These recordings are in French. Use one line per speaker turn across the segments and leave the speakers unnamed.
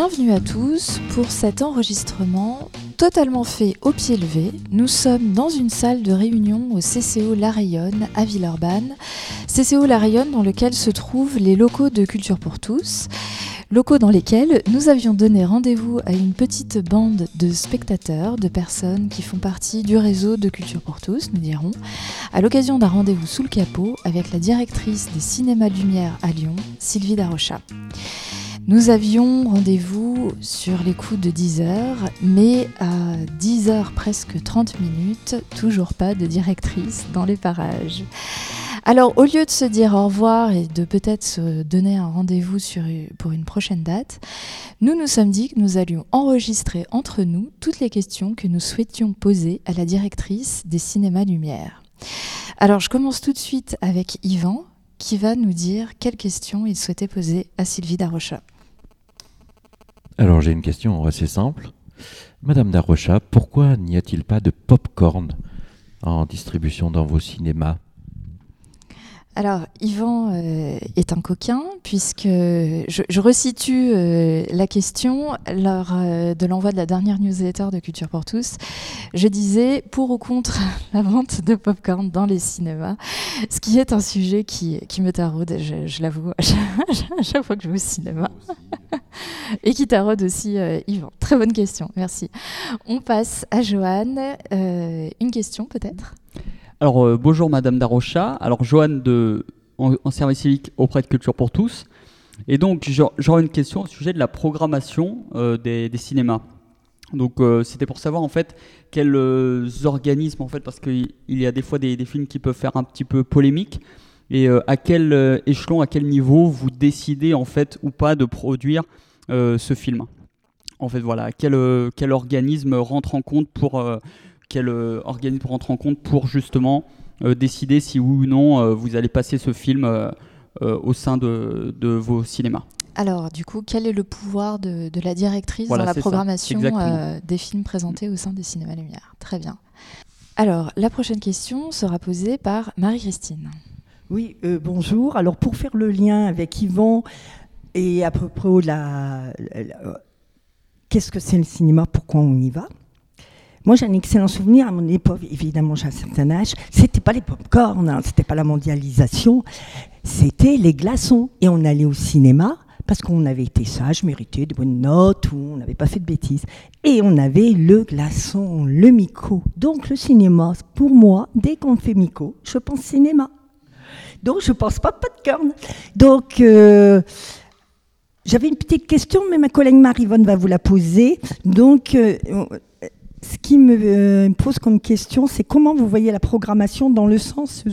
bienvenue à tous pour cet enregistrement totalement fait au pied levé. Nous sommes dans une salle de réunion au CCO La Rayonne à Villeurbanne. CCO La Rayonne dans lequel se trouvent les locaux de Culture pour tous locaux dans lesquels nous avions donné rendez-vous à une petite bande de spectateurs, de personnes qui font partie du réseau de Culture pour tous, nous dirons, à l'occasion d'un rendez-vous sous le capot avec la directrice des cinémas Lumière à Lyon, Sylvie Darocha. Nous avions rendez-vous sur les coups de 10 heures, mais à 10 heures presque 30 minutes, toujours pas de directrice dans les parages. Alors, au lieu de se dire au revoir et de peut-être se donner un rendez-vous pour une prochaine date, nous nous sommes dit que nous allions enregistrer entre nous toutes les questions que nous souhaitions poser à la directrice des cinémas Lumière. Alors, je commence tout de suite avec Yvan, qui va nous dire quelles questions il souhaitait poser à Sylvie Darocha.
Alors, j'ai une question assez simple. Madame Darocha, pourquoi n'y a-t-il pas de pop-corn en distribution dans vos cinémas?
Alors, Yvan euh, est un coquin, puisque je, resitue euh, la question lors euh, de l'envoi de la dernière newsletter de Culture pour tous. Je disais pour ou contre la vente de popcorn dans les cinémas, ce qui est un sujet qui, me taraude, je, l'avoue, à, chaque fois que je vais au cinéma. Et qui taraude aussi Yvan. Très bonne question, merci. On passe à Joanne. une question peut-être?
Alors, euh, bonjour Madame Darocha. Alors, Joanne en, service civique auprès de Culture pour tous. Et donc, j'aurais une question au sujet de la programmation euh, des, cinémas. Donc, euh, c'était pour savoir en fait quels organismes, en fait, parce qu'il y a des fois des, films qui peuvent faire un petit peu polémique, et à quel échelon, à quel niveau vous décidez en fait ou pas de produire ce film? En fait, voilà, quel, quel organisme rentre en compte pour quel euh, organisme rentre en compte pour justement euh, décider si oui ou non euh, vous allez passer ce film au sein de, vos cinémas
alors, du coup, quel est le pouvoir de, la directrice dans la programmation des films présentés au sein des cinémas Lumière? Très bien. Alors, la prochaine question sera posée par Marie-Christine.
Oui, bonjour. Alors, pour faire le lien avec Yvan et à propos de la qu'est-ce que c'est le cinéma, pourquoi on y va? Moi, j'ai un excellent souvenir à mon époque, évidemment, j'ai un certain âge. C'était pas les pop-corn, hein, c'était pas la mondialisation, c'était les glaçons. Et on allait au cinéma parce qu'on avait été sage, mérité de bonnes notes ou on n'avait pas fait de bêtises. Et on avait le glaçon, le mico. Donc le cinéma, pour moi, dès qu'on fait mico, je pense cinéma. Donc je pense pas popcorn. Donc euh, j'avais une petite question, mais ma collègue Marivonne va vous la poser. Donc euh, ce qui euh, me pose comme question, c'est comment vous voyez la programmation dans le sens.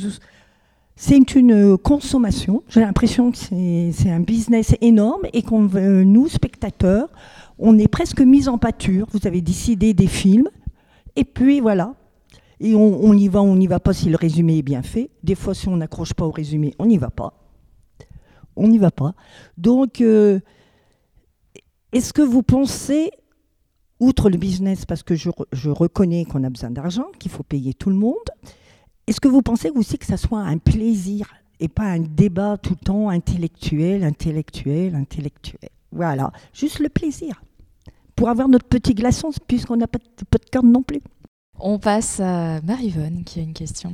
C'est une consommation. J'ai l'impression que c'est un business énorme et qu'on nous, spectateurs, on est presque mis en pâture. Vous avez décidé des films et puis voilà. Et on, y va, on n'y va pas si le résumé est bien fait. Des fois, si on n'accroche pas au résumé, on n'y va pas. On n'y va pas. Donc, euh, est-ce que vous pensez outre le business, parce que je, reconnais qu'on a besoin d'argent, qu'il faut payer tout le monde, est-ce que vous pensez aussi que ça soit un plaisir et pas un débat tout le temps intellectuel, intellectuel, intellectuel? Voilà, juste le plaisir. Pour avoir notre petit glaçon, puisqu'on n'a pas de carte non plus.
On passe à Marivonne qui a une question.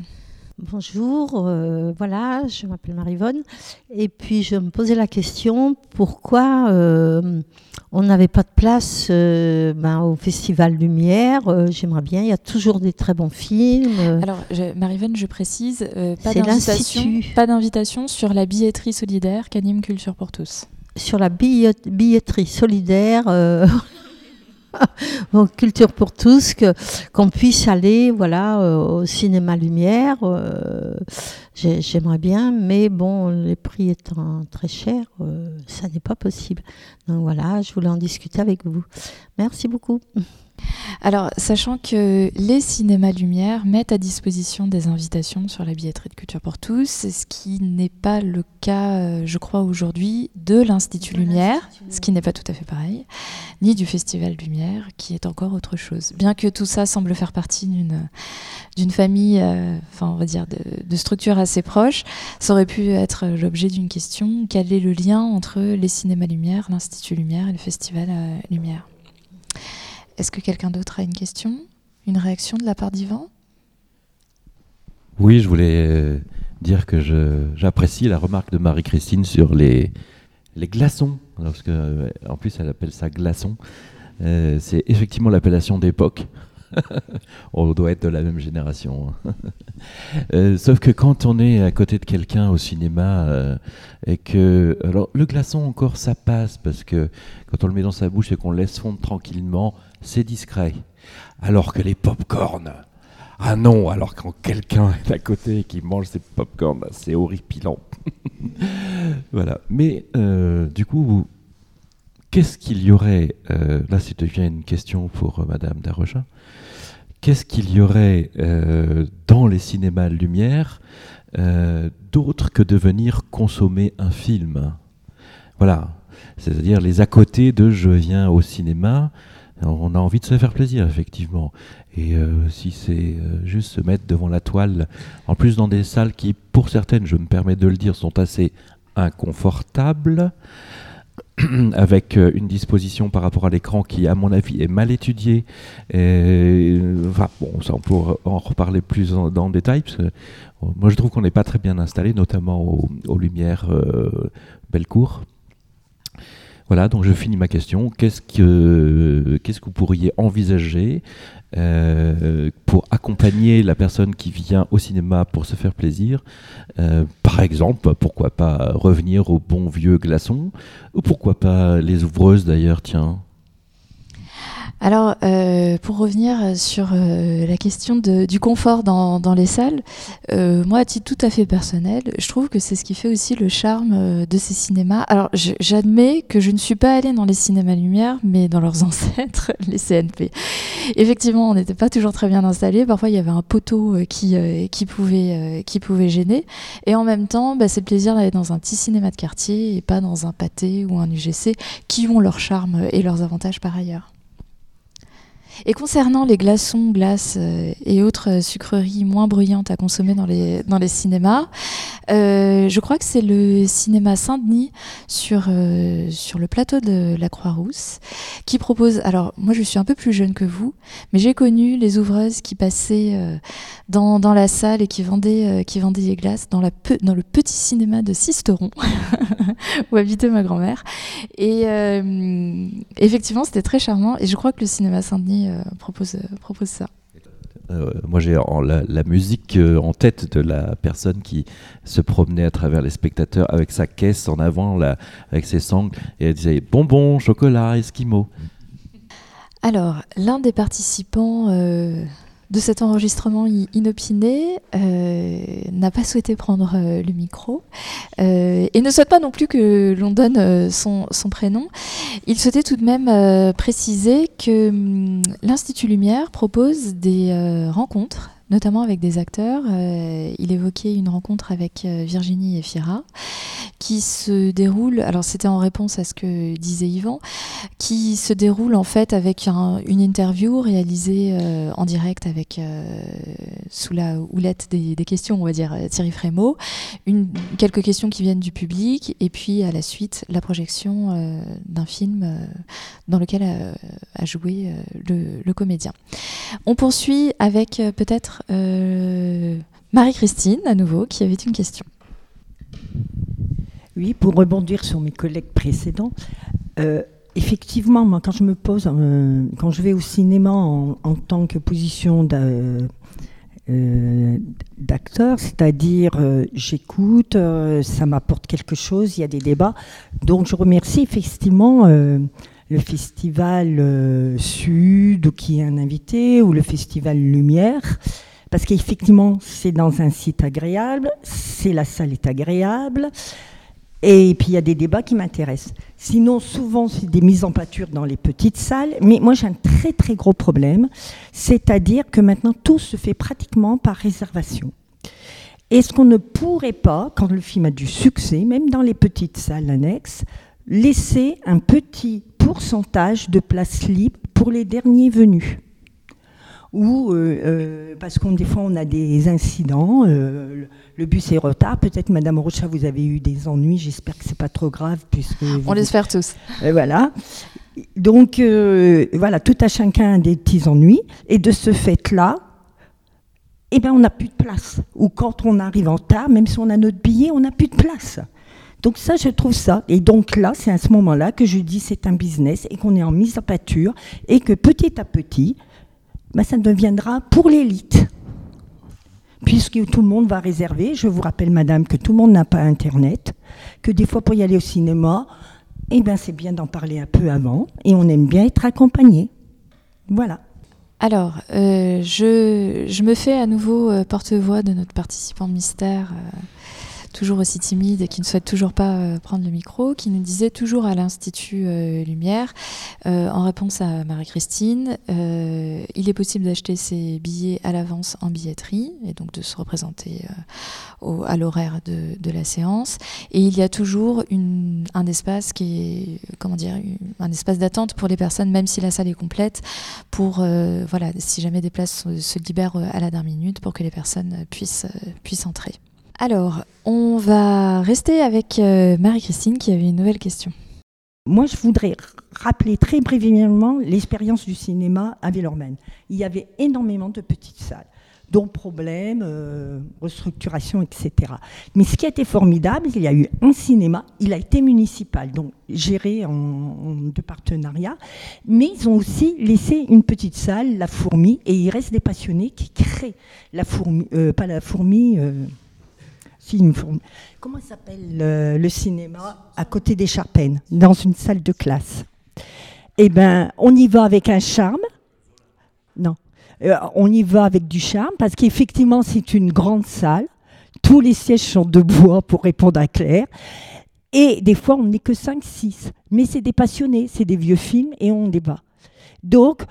Bonjour, euh, voilà, je m'appelle Marivonne. Et puis je me posais la question pourquoi euh, on n'avait pas de place euh, ben, au Festival Lumière. J'aimerais bien, il y a toujours des très bons films.
Alors, Marivonne, je précise, pas d'invitation sur la billetterie solidaire qu'anime Culture pour tous.
Sur la billetterie solidaire. culture pour tous, qu'on puisse aller voilà, euh, au cinéma Lumière. Euh, j'aimerais bien, mais bon, les prix étant très chers, euh, ça n'est pas possible. Donc voilà, je voulais en discuter avec vous. Merci beaucoup.
Alors, sachant que les cinémas Lumière mettent à disposition des invitations sur la billetterie de Culture pour tous, ce qui n'est pas le cas, euh, je crois, aujourd'hui de l'Institut Lumière, ce qui n'est pas tout à fait pareil, ni du Festival Lumière, qui est encore autre chose. Bien que tout ça semble faire partie d'une d'une famille, euh, enfin, on va dire, de, de structures assez proches, ça aurait pu être l'objet d'une question quel est le lien entre les cinémas Lumière, l'Institut Lumière et le Festival euh, Lumière? Est-ce que quelqu'un d'autre a une question Une réaction de la part d'Yvan?
Oui, je voulais euh, dire que j'apprécie la remarque de Marie-Christine sur les, glaçons. Euh, en plus, elle appelle ça glaçons. Euh, c'est effectivement l'appellation d'époque. on doit être de la même génération. Hein. sauf que quand on est à côté de quelqu'un au cinéma et que. Le glaçon, encore, ça passe parce que quand on le met dans sa bouche et qu'on le laisse fondre tranquillement, c'est discret. Alors que les pop-corn, ah non, alors quand quelqu'un est à côté et qui mange ses pop-corn, bah, c'est horripilant. voilà. Mais euh, du coup, qu'est-ce qu'il y aurait, euh, là c'est devient une question pour euh, Madame Darocha, qu'est-ce qu'il y aurait dans les cinémas Lumière d'autre que de venir consommer un film? Voilà. C'est-à-dire les à côté de je viens au cinéma, on a envie de se faire plaisir, effectivement. Et euh, si c'est euh, juste se mettre devant la toile, en plus dans des salles qui, pour certaines, je me permets de le dire, sont assez inconfortables, avec euh, une disposition par rapport à l'écran qui, à mon avis, est mal étudiée. On pourra en reparler plus dans le détail, parce que moi, je trouve qu'on n'est pas très bien installé, notamment aux, Lumières Bellecour. Voilà, donc je finis ma question. Qu'est-ce que, qu'est-ce que vous pourriez envisager euh, pour accompagner la personne qui vient au cinéma pour se faire plaisir euh, Par exemple, pourquoi pas revenir au bon vieux glaçon Ou pourquoi pas les ouvreuses d'ailleurs, tiens?
Alors, euh, pour revenir sur euh, la question du confort dans, les salles, euh, moi, à titre tout à fait personnel, je trouve que c'est ce qui fait aussi le charme de ces cinémas. Alors, j'admets que je ne suis pas allée dans les cinémas Lumière, mais dans leurs ancêtres, les CNP. Effectivement, on n'était pas toujours très bien installés. Parfois, il y avait un poteau qui, qui, pouvait, qui pouvait gêner. Et en même temps, bah, c'est le plaisir d'aller dans un petit cinéma de quartier et pas dans un pâté ou un UGC qui ont leur charme et leurs avantages par ailleurs. Et concernant les glaçons, glaces euh, et autres sucreries moins bruyantes à consommer dans les, dans les cinémas, euh, je crois que c'est le cinéma Saint-Denis sur, euh, sur le plateau de la Croix-Rousse qui propose. Alors, moi je suis un peu plus jeune que vous, mais j'ai connu les ouvreuses qui passaient dans, dans, la salle et qui vendaient, qui vendaient des glaces dans, la dans le petit cinéma de Sisteron où habitait ma grand-mère. Et effectivement, c'était très charmant et je crois que le cinéma Saint-Denis euh, propose, euh, propose ça.
Euh, moi, j'ai la, la, musique en tête de la personne qui se promenait à travers les spectateurs avec sa caisse en avant, là, avec ses sangles, et elle disait bonbons, chocolat, esquimaux.
Alors, l'un des participants de cet enregistrement inopiné euh, n'a pas souhaité prendre euh, le micro euh, et ne souhaite pas non plus que l'on donne son, prénom. Il souhaitait tout de même préciser que hum, l'Institut Lumière propose des rencontres notamment avec des acteurs. Euh, il évoquait une rencontre avec euh, Virginie Efira qui se déroule, alors c'était en réponse à ce que disait Yvan, qui se déroule en fait avec une interview réalisée euh, en direct avec, sous la houlette des, questions, on va dire, Thierry Frémaux, quelques questions qui viennent du public et puis à la suite la projection d'un film dans lequel a, joué le, comédien. On poursuit avec peut-être Marie-Christine, à nouveau, qui avait une question.
Oui, pour rebondir sur mes collègues précédents, euh, effectivement, moi, quand je me pose, euh, quand je vais au cinéma en, tant que position d'acteur, c'est-à-dire j'écoute, ça m'apporte quelque chose, il y a des débats. Donc je remercie effectivement le festival Sud qui est un invité ou le festival Lumière parce qu'effectivement, c'est dans un site agréable, c'est la salle est agréable. Et puis il y a des débats qui m'intéressent. Sinon, souvent, c'est des mises en pâture dans les petites salles. Mais moi, j'ai un très très gros problème, c'est-à-dire que maintenant, tout se fait pratiquement par réservation. Est-ce qu'on ne pourrait pas, quand le film a du succès, même dans les petites salles annexes, laisser un petit pourcentage de places libres pour les derniers venus ou euh, euh, parce qu'on des fois on a des incidents, euh, le bus est retard, peut-être Madame Rocha vous avez eu des ennuis, j'espère que c'est pas trop grave puisque
on l'espère tous.
voilà. Donc voilà, tout à chacun des petits ennuis et de ce fait-là, eh ben on n'a plus de place. Ou quand on arrive en retard, même si on a notre billet, on n'a plus de place. Donc ça, je trouve ça. Et donc là, c'est à ce moment-là que je dis c'est un business et qu'on est en mise à pâture et que petit à petit, ben, ça deviendra pour l'élite. Puisque tout le monde va réserver. Je vous rappelle, madame, que tout le monde n'a pas Internet, que des fois pour y aller au cinéma, eh ben, c'est bien d'en parler un peu avant et on aime bien être accompagné. Voilà.
Alors, euh, je, je, me fais à nouveau euh, porte-voix de notre participant mystère. Euh, toujours aussi timide et qui ne souhaite toujours pas euh, prendre le micro, qui nous disait toujours à l'Institut euh, Lumière, euh, en réponse à Marie-Christine, il est possible d'acheter ses billets à l'avance en billetterie et donc de se représenter à l'horaire de, la séance. Et il y a toujours un espace qui est, comment dire, un espace d'attente pour les personnes, même si la salle est complète, pour, voilà, si jamais des places se, se libèrent à la dernière minute, pour que les personnes puissent, puissent entrer. Alors, on va rester avec euh, Marie-Christine qui avait une nouvelle question.
Moi, je voudrais rappeler très brièvement l'expérience du cinéma à Villeurbanne. Il y avait énormément de petites salles, dont problèmes, euh, restructuration, etc. Mais ce qui a été formidable, il y a eu un cinéma, il a été municipal, donc géré en, de partenariat, mais ils ont aussi laissé une petite salle, la fourmi, et il reste des passionnés qui créent la fourmi, euh, pas la fourmi. Comment s'appelle le, cinéma à côté des Charpennes, dans une salle de classe? Eh bien, on y va avec un charme. Non. Euh, on y va avec du charme parce qu'effectivement, c'est une grande salle. Tous les sièges sont de bois pour répondre à Claire. Et des fois, on n'est que 5-6. Mais c'est des passionnés, c'est des vieux films et on débat. Donc,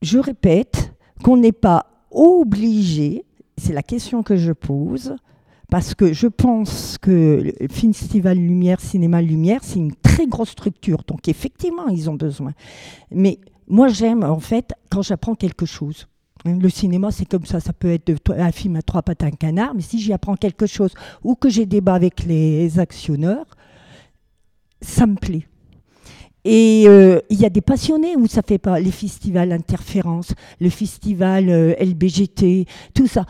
je répète qu'on n'est pas obligé, c'est la question que je pose, parce que je pense que le Festival Lumière, Cinéma Lumière, c'est une très grosse structure. Donc effectivement, ils ont besoin. Mais moi, j'aime en fait quand j'apprends quelque chose. Le cinéma, c'est comme ça. Ça peut être un film à trois pattes, un canard. Mais si j'y apprends quelque chose ou que j'ai débat avec les actionneurs, ça me plaît. Et euh, il y a des passionnés où ça fait pas les festivals interférences, le festival euh, LBGT, tout ça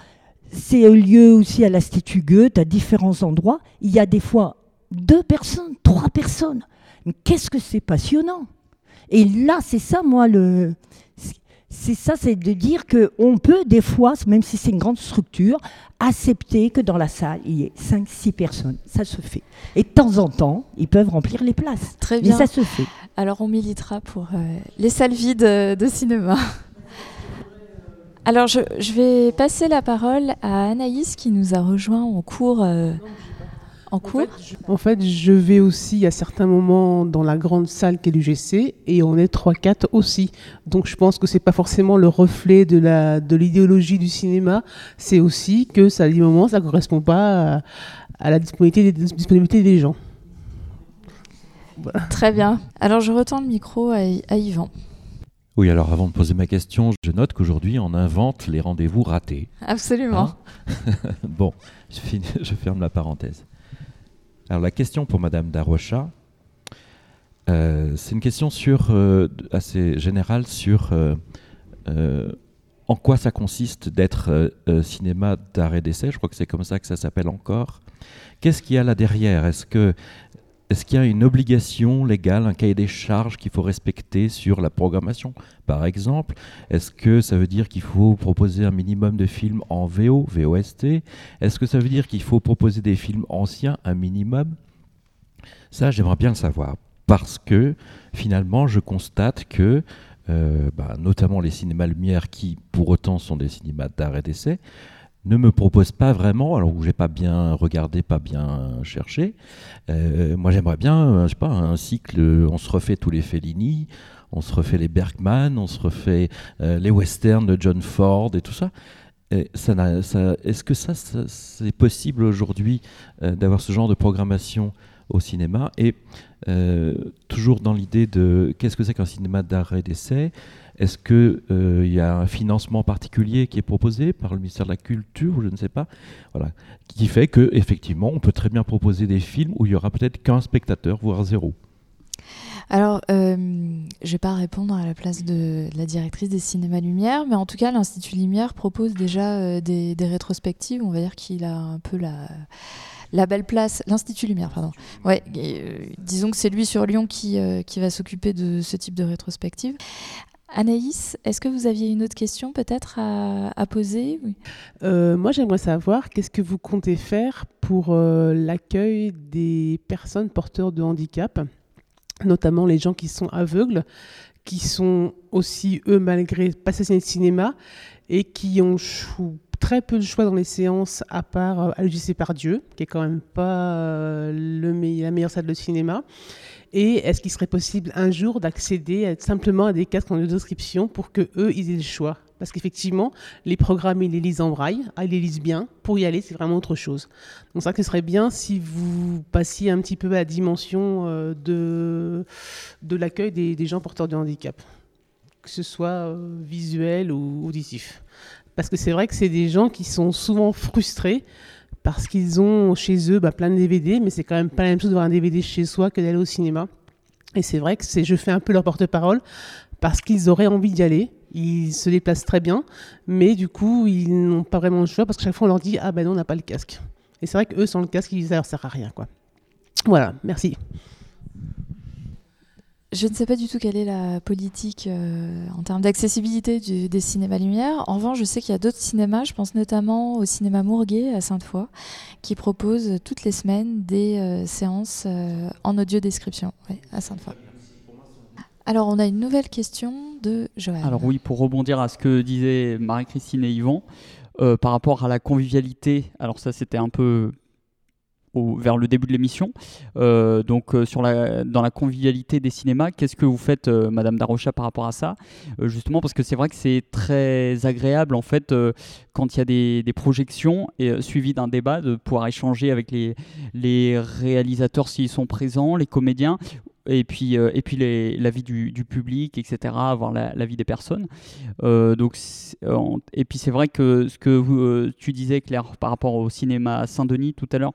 c'est lieu aussi à l'Institut Goethe, à différents endroits. Il y a des fois deux personnes, trois personnes. Mais qu'est-ce que c'est passionnant Et là, c'est ça, moi, le. C'est ça, c'est de dire qu'on peut, des fois, même si c'est une grande structure, accepter que dans la salle, il y ait cinq, six personnes. Ça se fait. Et de temps en temps, ils peuvent remplir les places.
Très bien.
Mais ça se fait.
Alors, on militera pour euh, les salles vides de cinéma. Alors, je, vais passer la parole à Anaïs qui nous a rejoint en cours. Euh, en, cours.
en fait, je vais aussi à certains moments dans la grande salle qu'est l'UGC et on est 3-4 aussi. Donc je pense que c'est pas forcément le reflet de la de l'idéologie du cinéma, c'est aussi que ça, à des moments, ça correspond pas à, la disponibilité des, disponibilité des gens.
Très bien. Alors je retourne le micro à Yvan.
Oui, alors avant de poser ma question, je note qu'aujourd'hui on invente les rendez-vous ratés.
Absolument.
Hein bon, je, ferme la parenthèse. Alors la question pour Madame Darrocha, euh, c'est une question sur, euh, assez générale sur euh, en quoi ça consiste d'être cinéma d'arrêt d'essai. Je crois que c'est comme ça que ça s'appelle encore. Qu'est-ce qu'il y a là derrière? Est-ce que est-ce qu'il y a une obligation légale, un cahier des charges qu'il faut respecter sur la programmation, par exemple? Est-ce que ça veut dire qu'il faut proposer un minimum de films en VO, VOST Est-ce que ça veut dire qu'il faut proposer des films anciens, un minimum? Ça, j'aimerais bien le savoir. Parce que finalement, je constate que, euh, bah, notamment les cinémas Lumière, qui pour autant sont des cinémas d'art et d'essai, ne me propose pas vraiment, alors où j'ai pas bien regardé, pas bien cherché. Euh, moi, j'aimerais bien, je sais pas, un cycle. On se refait tous les Fellini, on se refait les Bergman, on se refait les westerns de John Ford et tout ça. Est-ce que ça, c'est possible aujourd'hui d'avoir ce genre de programmation au cinéma? Et toujours dans l'idée de qu'est-ce que c'est qu'un cinéma d'arrêt d'essai est-ce qu'il euh, y a un financement particulier qui est proposé par le ministère de la Culture, je ne sais pas, voilà, qui fait que effectivement, on peut très bien proposer des films où il y aura peut-être qu'un spectateur, voire zéro.
Alors, euh, je ne vais pas répondre à la place de la directrice des cinémas Lumière, mais en tout cas, l'Institut Lumière propose déjà euh, des, rétrospectives. On va dire qu'il a un peu la, belle place, l'Institut Lumière, pardon. Disons que c'est lui sur Lyon qui, qui va s'occuper de ce type de rétrospective. Anaïs, est-ce que vous aviez une autre question peut-être à, poser?
Euh, Moi, j'aimerais savoir qu'est-ce que vous comptez faire pour euh, l'accueil des personnes porteurs de handicap, notamment les gens qui sont aveugles, qui sont aussi, eux, malgré passer de cinéma, et qui ont très peu de choix dans les séances, à part euh, à par Dieu, qui est quand même pas le la meilleure salle de cinéma. Et est-ce qu'il serait possible un jour d'accéder simplement à des casques en description pour que eux ils aient le choix? Parce qu'effectivement, les programmes, ils les lisent en braille, ah, ils les lisent bien. Pour y aller, c'est vraiment autre chose. Donc ça, ce serait bien si vous passiez un petit peu à la dimension euh, de, de l'accueil des, gens porteurs de handicap, que ce soit euh, visuel ou auditif. Parce que c'est vrai que c'est des gens qui sont souvent frustrés parce qu'ils ont chez eux bah, plein de DVD, mais c'est quand même pas la même chose d'avoir un DVD chez soi que d'aller au cinéma. Et c'est vrai que je fais un peu leur porte-parole parce qu'ils auraient envie d'y aller. Ils se déplacent très bien, mais du coup, ils n'ont pas vraiment le choix parce que chaque fois, on leur dit Ah ben non, on n'a pas le casque. Et c'est vrai qu'eux, sans le casque, ça leur sert à rien. Quoi. Voilà, merci.
Je ne sais pas du tout quelle est la politique euh, en termes d'accessibilité des cinémas lumière. En revanche, je sais qu'il y a d'autres cinémas, je pense notamment au cinéma Mourguet à Sainte-Foy, qui propose toutes les semaines des euh, séances euh, en audio description à Sainte-Foy. Alors, on a une nouvelle question de Joël.
Alors oui, pour rebondir à ce que disaient Marie-Christine et Yvan, par rapport à la convivialité, alors ça c'était un peu vers le début de l'émission. Euh, donc euh, la, dans la convivialité des cinémas, qu'est-ce que vous faites, euh, Madame Darocha, par rapport à ça? Justement parce que c'est vrai que c'est très agréable en fait quand il y a des, projections et suivi d'un débat de pouvoir échanger avec les, réalisateurs s'ils sont présents, les comédiens et puis, l'avis du, public, etc., avoir la, vie des personnes. donc, et puis c'est vrai que ce que vous, tu disais, Claire, par rapport au cinéma Saint-Denis tout à l'heure,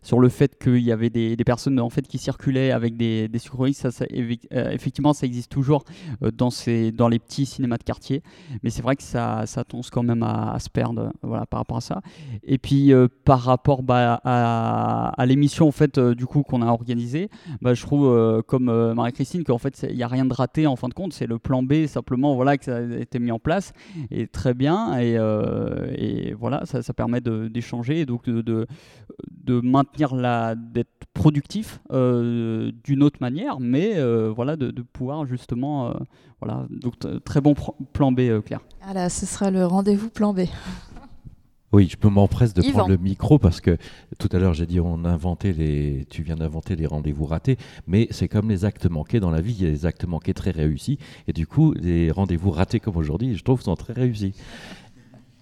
sur le fait qu'il y avait des, personnes en fait qui circulaient avec des, des Ça, euh, effectivement, ça existe toujours euh, dans, ces, dans les petits cinémas de quartier, mais c'est vrai que ça, ça quand même à, se perdre voilà, par rapport à ça. Et puis euh, par rapport bah, à, l'émission en fait du coup qu'on a organisée, bah, je trouve comme Marie-Christine qu'en fait il n'y a rien de raté en fin de compte, c'est le plan B simplement voilà que ça a été mis en place. Et très bien. Et, voilà ça, permet d'échanger et donc de, de maintenir la d'être productif euh, d'une autre manière, mais euh, voilà de, pouvoir justement euh, voilà donc très bon plan B Claire.
Ah ce sera le rendez-vous plan B.
Oui, je peux m'empresser de prendre le micro parce que tout à l'heure j'ai dit on inventait les, tu viens d'inventer les rendez-vous ratés, mais c'est comme les actes manqués dans la vie, il y a des actes manqués très réussis et du coup les rendez-vous ratés comme aujourd'hui, je trouve sont très réussis.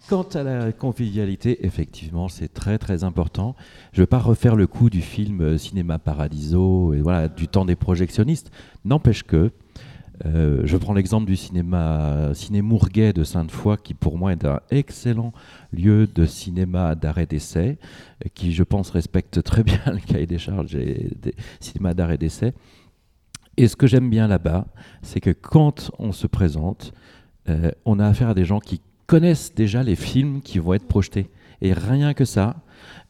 Quant à la convivialité, effectivement, c'est très très important. Je ne vais pas refaire le coup du film euh, Cinéma Paradiso et voilà du temps des projectionnistes. N'empêche que euh, je prends l'exemple du cinéma Ciné Mourguet de Sainte-Foy, qui pour moi est un excellent lieu de cinéma d'arrêt d'essai, qui je pense respecte très bien le cahier des charges des cinémas d'arrêt d'essai. Et ce que j'aime bien là-bas, c'est que quand on se présente, euh, on a affaire à des gens qui connaissent déjà les films qui vont être projetés. Et rien que ça,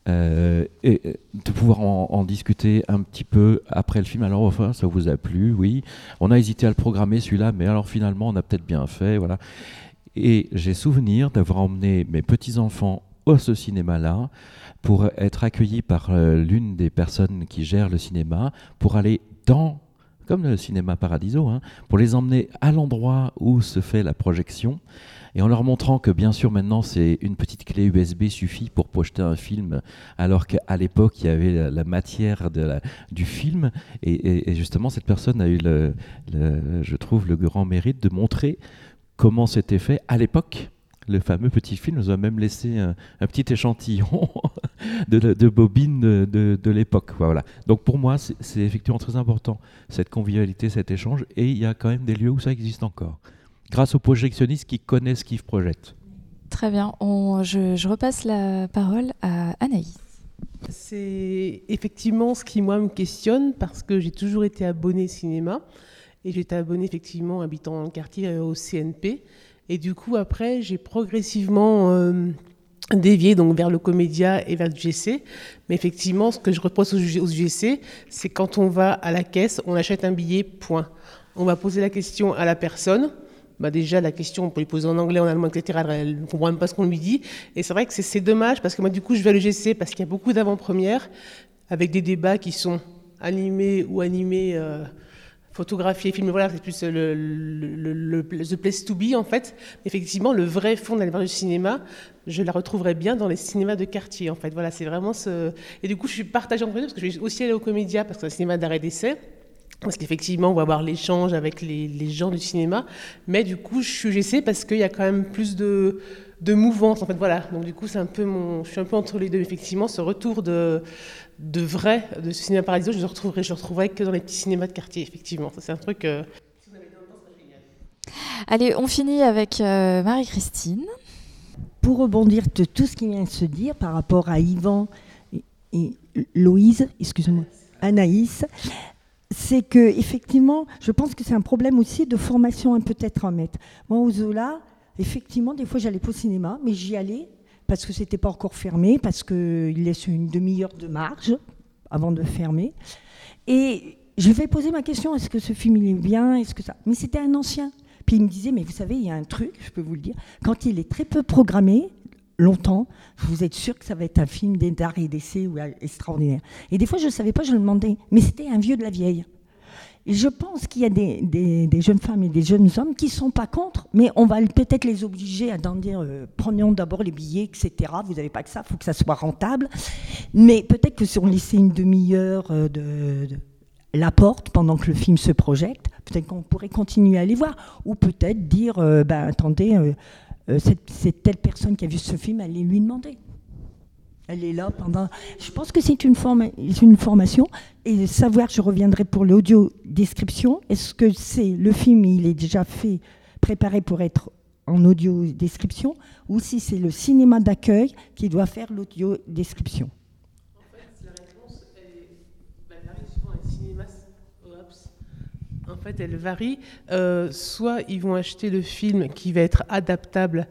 euh, et euh, de pouvoir en, discuter un petit peu après le film. Alors, enfin, ça vous a plu, oui. On a hésité à le programmer celui-là, mais alors finalement, on a peut-être bien fait, voilà. Et j'ai souvenir d'avoir emmené mes petits-enfants au ce cinéma-là pour être accueillis par euh, l'une des personnes qui gère le cinéma, pour aller dans comme le cinéma Paradiso, hein, pour les emmener à l'endroit où se fait la projection et en leur montrant que bien sûr maintenant c'est une petite clé USB suffit pour projeter un film, alors qu'à l'époque il y avait la, matière du film, et, justement cette personne a eu, je trouve, le grand mérite de montrer comment c'était fait à l'époque. Le fameux petit film nous a même laissé un, petit échantillon de, de bobine de, de, l'époque. Voilà. Donc pour moi, c'est effectivement très important, cette convivialité, cet échange, et il y a quand même des lieux où ça existe encore grâce aux projectionnistes qui connaissent qui projette.
Très bien. je, repasse la parole à Anaïs.
C'est effectivement ce qui, moi, me questionne parce que j'ai toujours été abonnée cinéma et j'étais abonnée, effectivement, habitant dans le quartier euh, au CNP. Et du coup, après, j'ai progressivement euh, dévié donc, vers le comédia et vers le GC. Mais effectivement, ce que je reproche au GC, c'est quand on va à la caisse, on achète un billet, point. On va poser la question à la personne bah déjà la question, on peut lui poser en anglais, en allemand, etc. Elle ne comprend même pas ce qu'on lui dit. Et c'est vrai que c'est dommage parce que moi, du coup, je vais à l'EGC parce qu'il y a beaucoup d'avant-premières avec des débats qui sont animés ou animés, euh, photographiés, filmés. Voilà, c'est plus le, the place to be en fait. Effectivement, le vrai fond de l'anniversaire du cinéma, je la retrouverai bien dans les cinémas de quartier en fait. Voilà, c'est vraiment ce. Et du coup, je suis partagée entre deux parce que je vais aussi aller au Comédia parce que c'est un cinéma d'arrêt d'essai. Parce qu'effectivement, on va avoir l'échange avec les, gens du cinéma. Mais du coup, je suis GC parce qu'il y a quand même plus de, de mouvance. En fait, voilà. Donc, du coup, c'est un peu mon, je suis un peu entre les deux. Effectivement, ce retour de, de vrai de ce cinéma paradiso, je le retrouverai, je le retrouverai que dans les petits cinémas de quartier, effectivement. Ça, c'est un truc. Euh,
Allez, on finit avec euh, Marie-Christine.
Pour rebondir de tout ce qui vient de se dire par rapport à Yvan et, et Loïse, excusez-moi, Anaïs, c'est que effectivement, je pense que c'est un problème aussi de formation peut-être en mettre. Moi, au Zola, effectivement, des fois, j'allais pas au cinéma, mais j'y allais parce que c'était pas encore fermé, parce qu'il laisse une demi-heure de marge avant de fermer. Et je vais poser ma question est-ce que ce film il est bien Est-ce que ça? Mais c'était un ancien. Puis il me disait mais vous savez, il y a un truc, je peux vous le dire, quand il est très peu programmé, longtemps, vous êtes sûr que ça va être un film d'art et d'essai ou extraordinaire. Et des fois, je ne savais pas, je le demandais. Mais c'était un vieux de la vieille. Et je pense qu'il y a des, jeunes femmes et des jeunes hommes qui ne sont pas contre, mais on va peut-être les obliger à dire euh, prenons d'abord les billets, etc. Vous n'avez pas que ça, il faut que ça soit rentable. Mais peut-être que si on laissait une demi-heure euh, de, la porte pendant que le film se projette, peut-être qu'on pourrait continuer à aller voir. Ou peut-être dire euh, ben, attendez euh, c'est telle personne qui a vu ce film, allez lui demander. Elle est là pendant. Je pense que c'est une, une formation. Et savoir, je reviendrai pour l'audio description. Est-ce que c'est le film, il est déjà fait, préparé pour être en audio description, ou si c'est le cinéma d'accueil qui doit faire l'audio description
En fait, elle varie. Euh, soit ils vont acheter le film qui va être adaptable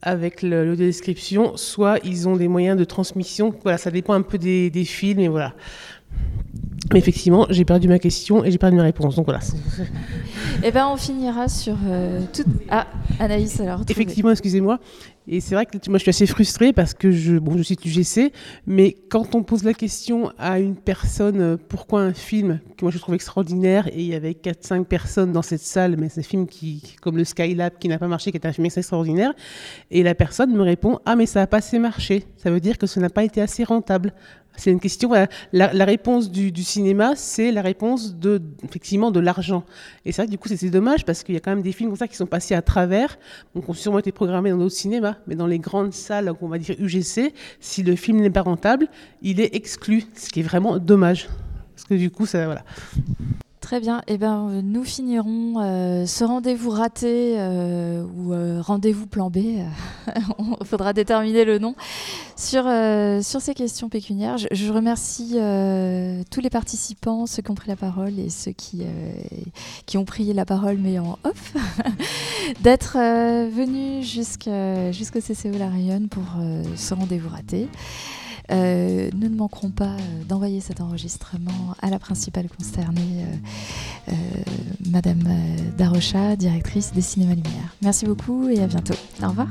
avec le, description, soit ils ont des moyens de transmission. Voilà, ça dépend un peu des, des films et voilà. Mais effectivement, j'ai perdu ma question et j'ai perdu ma réponse. Donc voilà.
Eh bien, on finira sur euh, tout. Ah, Anaïs, alors.
Effectivement, excusez-moi. Et c'est vrai que moi, je suis assez frustrée parce que je, bon, je suis du GC, mais quand on pose la question à une personne, euh, pourquoi un film que moi je trouve extraordinaire, et il y avait 4-5 personnes dans cette salle, mais c'est un film qui, comme le Skylab, qui n'a pas marché, qui est un film extraordinaire, et la personne me répond, ah, mais ça n'a pas assez marché. Ça veut dire que ça n'a pas été assez rentable. C'est une question. La, réponse du, cinéma, c'est la réponse de effectivement de l'argent. Et que du coup, c'est dommage parce qu'il y a quand même des films comme ça qui sont passés à travers, donc ont sûrement été programmés dans d'autres cinémas, mais dans les grandes salles, on va dire UGC, si le film n'est pas rentable, il est exclu, ce qui est vraiment dommage. Parce que du coup, ça voilà.
Très bien. Eh ben, euh, nous finirons euh, ce rendez-vous raté euh, ou rendez-vous plan B. Il faudra déterminer le nom sur, sur ces questions pécuniaires. Je, remercie tous les participants, ceux qui ont pris la parole et ceux qui, qui ont pris la parole mais en off, d'être venus jusqu'au CCO La Rayonne pour ce rendez-vous raté. Euh, nous ne manquerons pas euh, d'envoyer cet enregistrement à la principale concernée, euh, Madame Darocha, directrice des Cinémas Lumière. Merci beaucoup et à bientôt. Au revoir.